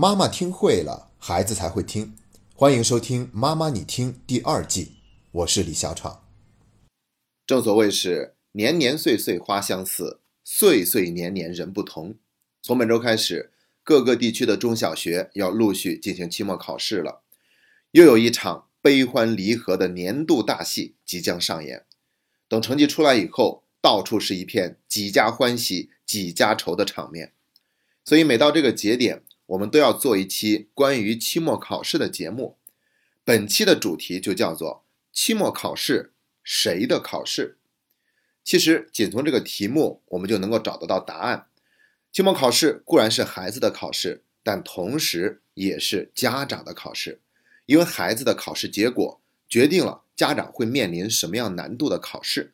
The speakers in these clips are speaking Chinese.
妈妈听会了，孩子才会听。欢迎收听《妈妈你听》第二季，我是李小闯。正所谓是年年岁岁花相似，岁岁年年人不同。从本周开始，各个地区的中小学要陆续进行期末考试了，又有一场悲欢离合的年度大戏即将上演。等成绩出来以后，到处是一片几家欢喜几家愁的场面。所以每到这个节点，我们都要做一期关于期末考试的节目，本期的主题就叫做“期末考试谁的考试”。其实，仅从这个题目，我们就能够找得到答案。期末考试固然是孩子的考试，但同时也是家长的考试，因为孩子的考试结果决定了家长会面临什么样难度的考试，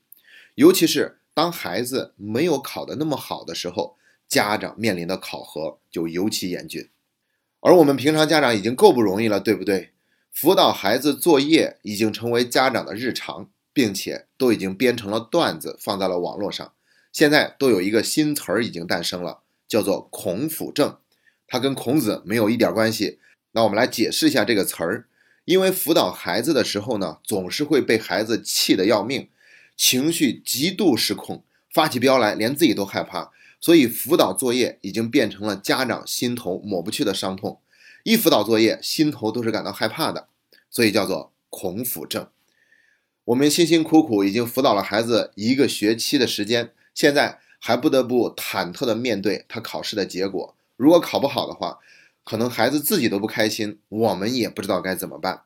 尤其是当孩子没有考得那么好的时候。家长面临的考核就尤其严峻，而我们平常家长已经够不容易了，对不对？辅导孩子作业已经成为家长的日常，并且都已经编成了段子放在了网络上。现在都有一个新词儿已经诞生了，叫做“孔府症”，它跟孔子没有一点关系。那我们来解释一下这个词儿，因为辅导孩子的时候呢，总是会被孩子气得要命，情绪极度失控，发起飙来，连自己都害怕。所以辅导作业已经变成了家长心头抹不去的伤痛，一辅导作业心头都是感到害怕的，所以叫做恐辅症。我们辛辛苦苦已经辅导了孩子一个学期的时间，现在还不得不忐忑的面对他考试的结果。如果考不好的话，可能孩子自己都不开心，我们也不知道该怎么办。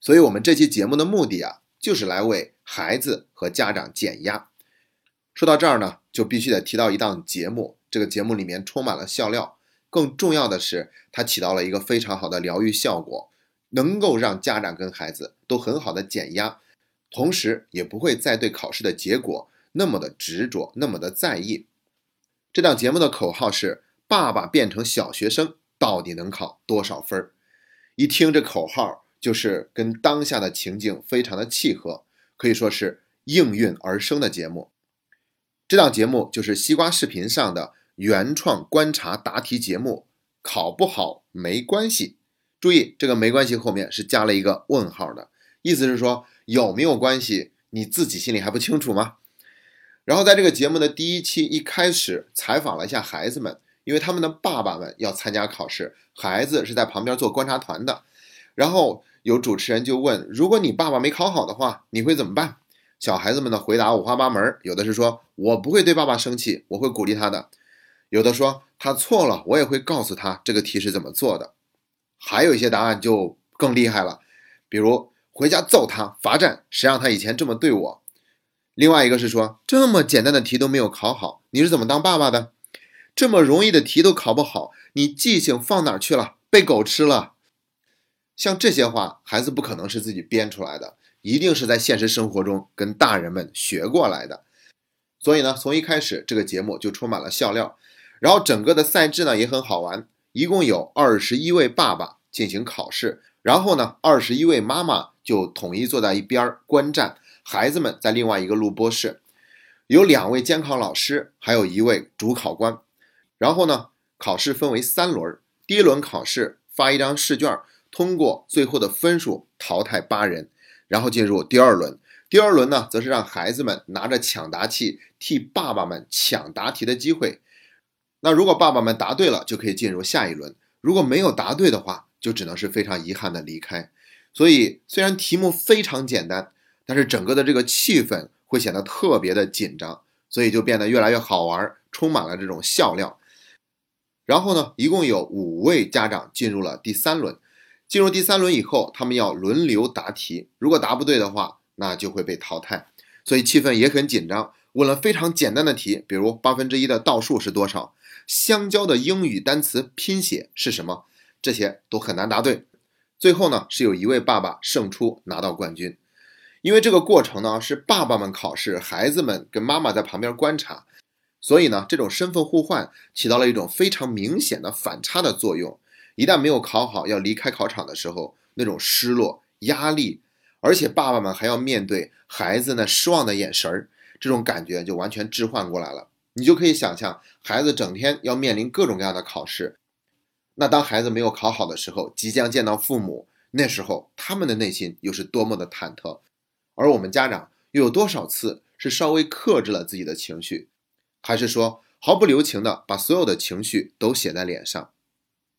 所以，我们这期节目的目的啊，就是来为孩子和家长减压。说到这儿呢，就必须得提到一档节目。这个节目里面充满了笑料，更重要的是，它起到了一个非常好的疗愈效果，能够让家长跟孩子都很好的减压，同时也不会再对考试的结果那么的执着，那么的在意。这档节目的口号是“爸爸变成小学生，到底能考多少分儿？”一听这口号，就是跟当下的情境非常的契合，可以说是应运而生的节目。这档节目就是西瓜视频上的原创观察答题节目，考不好没关系。注意，这个没关系后面是加了一个问号的，意思是说有没有关系，你自己心里还不清楚吗？然后在这个节目的第一期一开始采访了一下孩子们，因为他们的爸爸们要参加考试，孩子是在旁边做观察团的。然后有主持人就问：如果你爸爸没考好的话，你会怎么办？小孩子们的回答五花八门，有的是说我不会对爸爸生气，我会鼓励他的；有的说他错了，我也会告诉他这个题是怎么做的。还有一些答案就更厉害了，比如回家揍他，罚站，谁让他以前这么对我？另外一个是说这么简单的题都没有考好，你是怎么当爸爸的？这么容易的题都考不好，你记性放哪去了？被狗吃了？像这些话，孩子不可能是自己编出来的。一定是在现实生活中跟大人们学过来的，所以呢，从一开始这个节目就充满了笑料，然后整个的赛制呢也很好玩，一共有二十一位爸爸进行考试，然后呢，二十一位妈妈就统一坐在一边观战，孩子们在另外一个录播室，有两位监考老师，还有一位主考官，然后呢，考试分为三轮，第一轮考试发一张试卷，通过最后的分数淘汰八人。然后进入第二轮，第二轮呢，则是让孩子们拿着抢答器替爸爸们抢答题的机会。那如果爸爸们答对了，就可以进入下一轮；如果没有答对的话，就只能是非常遗憾的离开。所以，虽然题目非常简单，但是整个的这个气氛会显得特别的紧张，所以就变得越来越好玩，充满了这种笑料。然后呢，一共有五位家长进入了第三轮。进入第三轮以后，他们要轮流答题，如果答不对的话，那就会被淘汰，所以气氛也很紧张。问了非常简单的题，比如八分之一的倒数是多少，香蕉的英语单词拼写是什么，这些都很难答对。最后呢，是有一位爸爸胜出拿到冠军，因为这个过程呢是爸爸们考试，孩子们跟妈妈在旁边观察，所以呢，这种身份互换起到了一种非常明显的反差的作用。一旦没有考好，要离开考场的时候，那种失落、压力，而且爸爸们还要面对孩子那失望的眼神儿，这种感觉就完全置换过来了。你就可以想象，孩子整天要面临各种各样的考试，那当孩子没有考好的时候，即将见到父母，那时候他们的内心又是多么的忐忑，而我们家长又有多少次是稍微克制了自己的情绪，还是说毫不留情的把所有的情绪都写在脸上？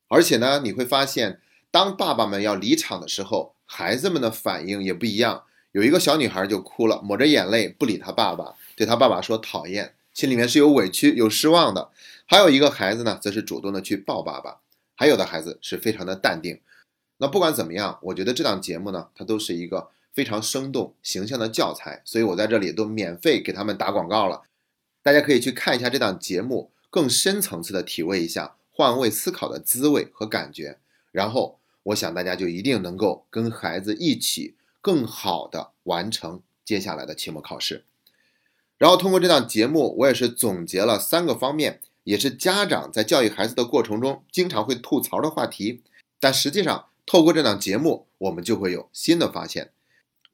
而且呢，你会发现，当爸爸们要离场的时候，孩子们的反应也不一样。有一个小女孩就哭了，抹着眼泪不理她爸爸，对她爸爸说讨厌，心里面是有委屈、有失望的。还有一个孩子呢，则是主动的去抱爸爸。还有的孩子是非常的淡定。那不管怎么样，我觉得这档节目呢，它都是一个非常生动、形象的教材，所以我在这里都免费给他们打广告了。大家可以去看一下这档节目，更深层次的体会一下换位思考的滋味和感觉。然后，我想大家就一定能够跟孩子一起。更好的完成接下来的期末考试，然后通过这档节目，我也是总结了三个方面，也是家长在教育孩子的过程中经常会吐槽的话题。但实际上，透过这档节目，我们就会有新的发现。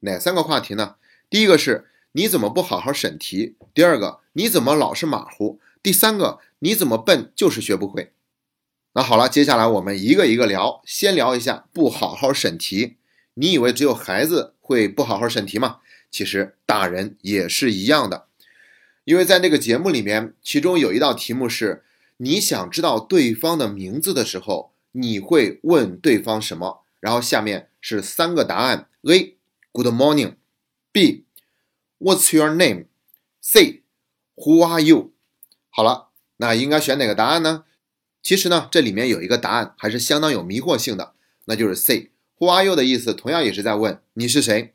哪三个话题呢？第一个是你怎么不好好审题？第二个你怎么老是马虎？第三个你怎么笨就是学不会？那好了，接下来我们一个一个聊，先聊一下不好好审题。你以为只有孩子会不好好审题吗？其实大人也是一样的，因为在那个节目里面，其中有一道题目是：你想知道对方的名字的时候，你会问对方什么？然后下面是三个答案：A. Good morning；B. What's your name？C. Who are you？好了，那应该选哪个答案呢？其实呢，这里面有一个答案还是相当有迷惑性的，那就是 C。Who are you 的意思同样也是在问你是谁，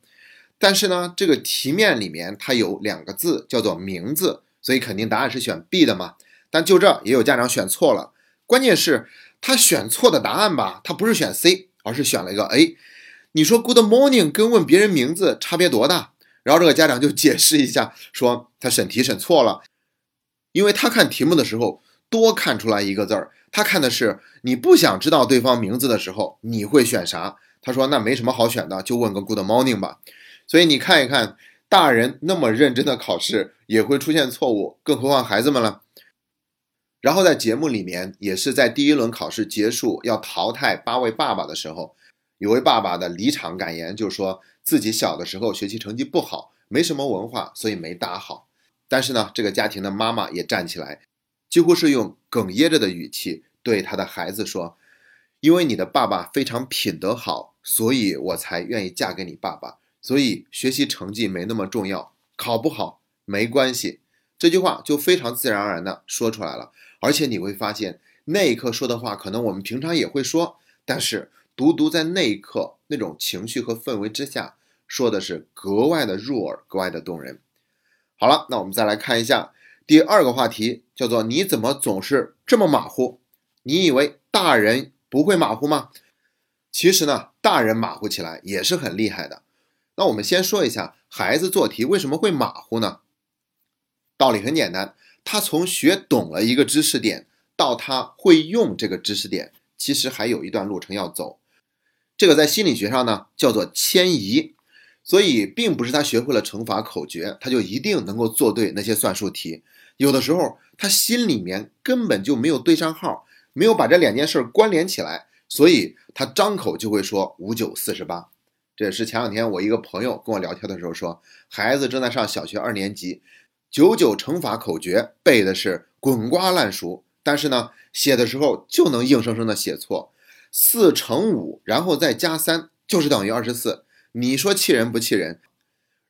但是呢，这个题面里面它有两个字叫做名字，所以肯定答案是选 B 的嘛。但就这也有家长选错了，关键是他选错的答案吧，他不是选 C，而是选了一个 A。你说 Good morning 跟问别人名字差别多大？然后这个家长就解释一下，说他审题审错了，因为他看题目的时候多看出来一个字儿，他看的是你不想知道对方名字的时候你会选啥。他说：“那没什么好选的，就问个 Good morning 吧。”所以你看一看，大人那么认真的考试也会出现错误，更何况孩子们了。然后在节目里面，也是在第一轮考试结束要淘汰八位爸爸的时候，有位爸爸的离场感言就说自己小的时候学习成绩不好，没什么文化，所以没答好。但是呢，这个家庭的妈妈也站起来，几乎是用哽咽着的语气对他的孩子说。因为你的爸爸非常品德好，所以我才愿意嫁给你爸爸。所以学习成绩没那么重要，考不好没关系。这句话就非常自然而然的说出来了。而且你会发现，那一刻说的话，可能我们平常也会说，但是独独在那一刻那种情绪和氛围之下，说的是格外的入耳，格外的动人。好了，那我们再来看一下第二个话题，叫做你怎么总是这么马虎？你以为大人？不会马虎吗？其实呢，大人马虎起来也是很厉害的。那我们先说一下，孩子做题为什么会马虎呢？道理很简单，他从学懂了一个知识点到他会用这个知识点，其实还有一段路程要走。这个在心理学上呢叫做迁移。所以，并不是他学会了乘法口诀，他就一定能够做对那些算术题。有的时候，他心里面根本就没有对上号。没有把这两件事关联起来，所以他张口就会说五九四十八。这也是前两天我一个朋友跟我聊天的时候说，孩子正在上小学二年级，九九乘法口诀背的是滚瓜烂熟，但是呢，写的时候就能硬生生的写错。四乘五，然后再加三，就是等于二十四。你说气人不气人？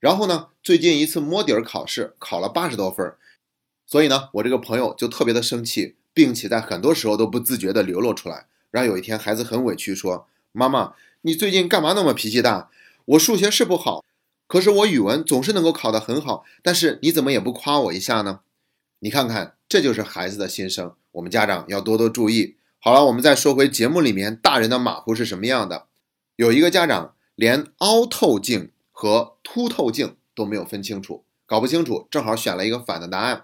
然后呢，最近一次摸底儿考试考了八十多分儿，所以呢，我这个朋友就特别的生气。并且在很多时候都不自觉地流露出来。然后有一天，孩子很委屈说：“妈妈，你最近干嘛那么脾气大？我数学是不好，可是我语文总是能够考得很好。但是你怎么也不夸我一下呢？你看看，这就是孩子的心声。我们家长要多多注意。好了，我们再说回节目里面大人的马虎是什么样的。有一个家长连凹透镜和凸透镜都没有分清楚，搞不清楚，正好选了一个反的答案。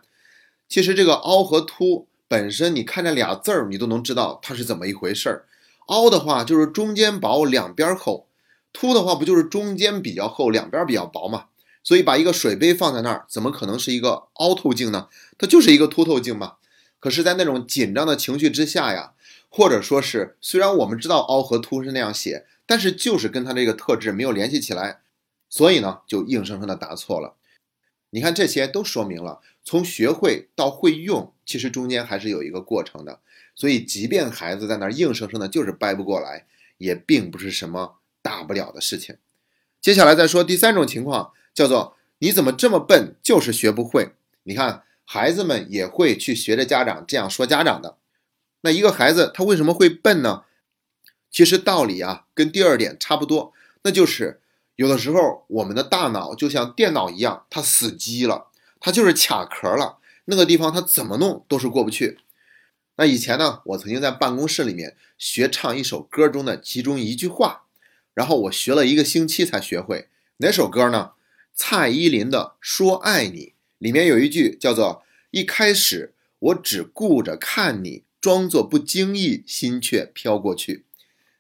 其实这个凹和凸。本身你看这俩字儿，你都能知道它是怎么一回事儿。凹的话就是中间薄，两边厚；凸的话不就是中间比较厚，两边比较薄嘛？所以把一个水杯放在那儿，怎么可能是一个凹透镜呢？它就是一个凸透镜嘛。可是，在那种紧张的情绪之下呀，或者说是虽然我们知道凹和凸是那样写，但是就是跟它这个特质没有联系起来，所以呢就硬生生的答错了。你看这些都说明了，从学会到会用，其实中间还是有一个过程的。所以即便孩子在那儿硬生生的就是掰不过来，也并不是什么大不了的事情。接下来再说第三种情况，叫做你怎么这么笨，就是学不会。你看。孩子们也会去学着家长这样说家长的。那一个孩子他为什么会笨呢？其实道理啊跟第二点差不多，那就是有的时候我们的大脑就像电脑一样，它死机了，它就是卡壳了，那个地方它怎么弄都是过不去。那以前呢，我曾经在办公室里面学唱一首歌中的其中一句话，然后我学了一个星期才学会。哪首歌呢？蔡依林的《说爱你》。里面有一句叫做“一开始我只顾着看你，装作不经意，心却飘过去”，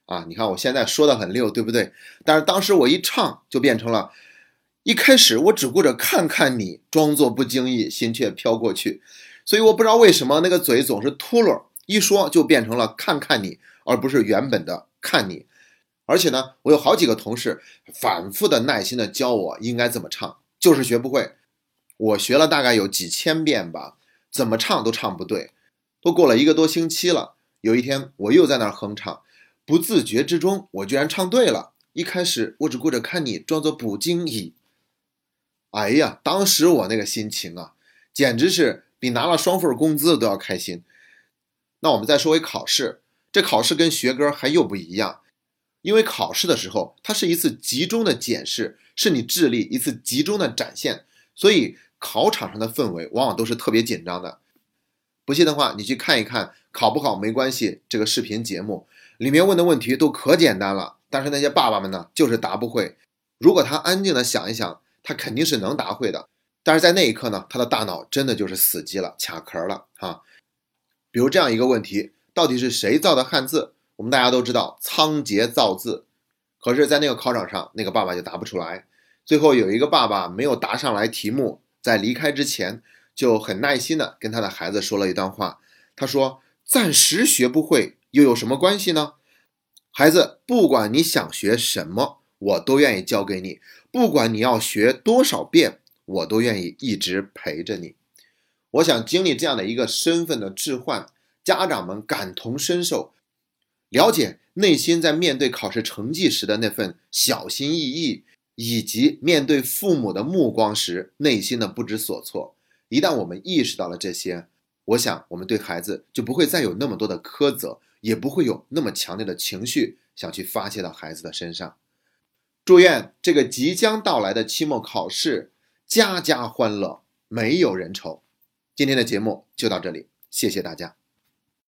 啊，你看我现在说的很溜，对不对？但是当时我一唱就变成了“一开始我只顾着看看你，装作不经意，心却飘过去”，所以我不知道为什么那个嘴总是秃噜，一说就变成了“看看你”，而不是原本的“看你”。而且呢，我有好几个同事反复的耐心的教我应该怎么唱，就是学不会。我学了大概有几千遍吧，怎么唱都唱不对。都过了一个多星期了，有一天我又在那儿哼唱，不自觉之中我居然唱对了。一开始我只顾着看你，装作不经意。哎呀，当时我那个心情啊，简直是比拿了双份工资都要开心。那我们再说回考试，这考试跟学歌还又不一样，因为考试的时候它是一次集中的检视，是你智力一次集中的展现，所以。考场上的氛围往往都是特别紧张的，不信的话，你去看一看，考不考没关系。这个视频节目里面问的问题都可简单了，但是那些爸爸们呢，就是答不会。如果他安静的想一想，他肯定是能答会的。但是在那一刻呢，他的大脑真的就是死机了，卡壳了哈。比如这样一个问题，到底是谁造的汉字？我们大家都知道仓颉造字，可是，在那个考场上，那个爸爸就答不出来。最后有一个爸爸没有答上来题目。在离开之前，就很耐心的跟他的孩子说了一段话。他说：“暂时学不会又有什么关系呢？孩子，不管你想学什么，我都愿意教给你；不管你要学多少遍，我都愿意一直陪着你。”我想经历这样的一个身份的置换，家长们感同身受，了解内心在面对考试成绩时的那份小心翼翼。以及面对父母的目光时，内心的不知所措。一旦我们意识到了这些，我想我们对孩子就不会再有那么多的苛责，也不会有那么强烈的情绪想去发泄到孩子的身上。祝愿这个即将到来的期末考试，家家欢乐，没有人愁。今天的节目就到这里，谢谢大家。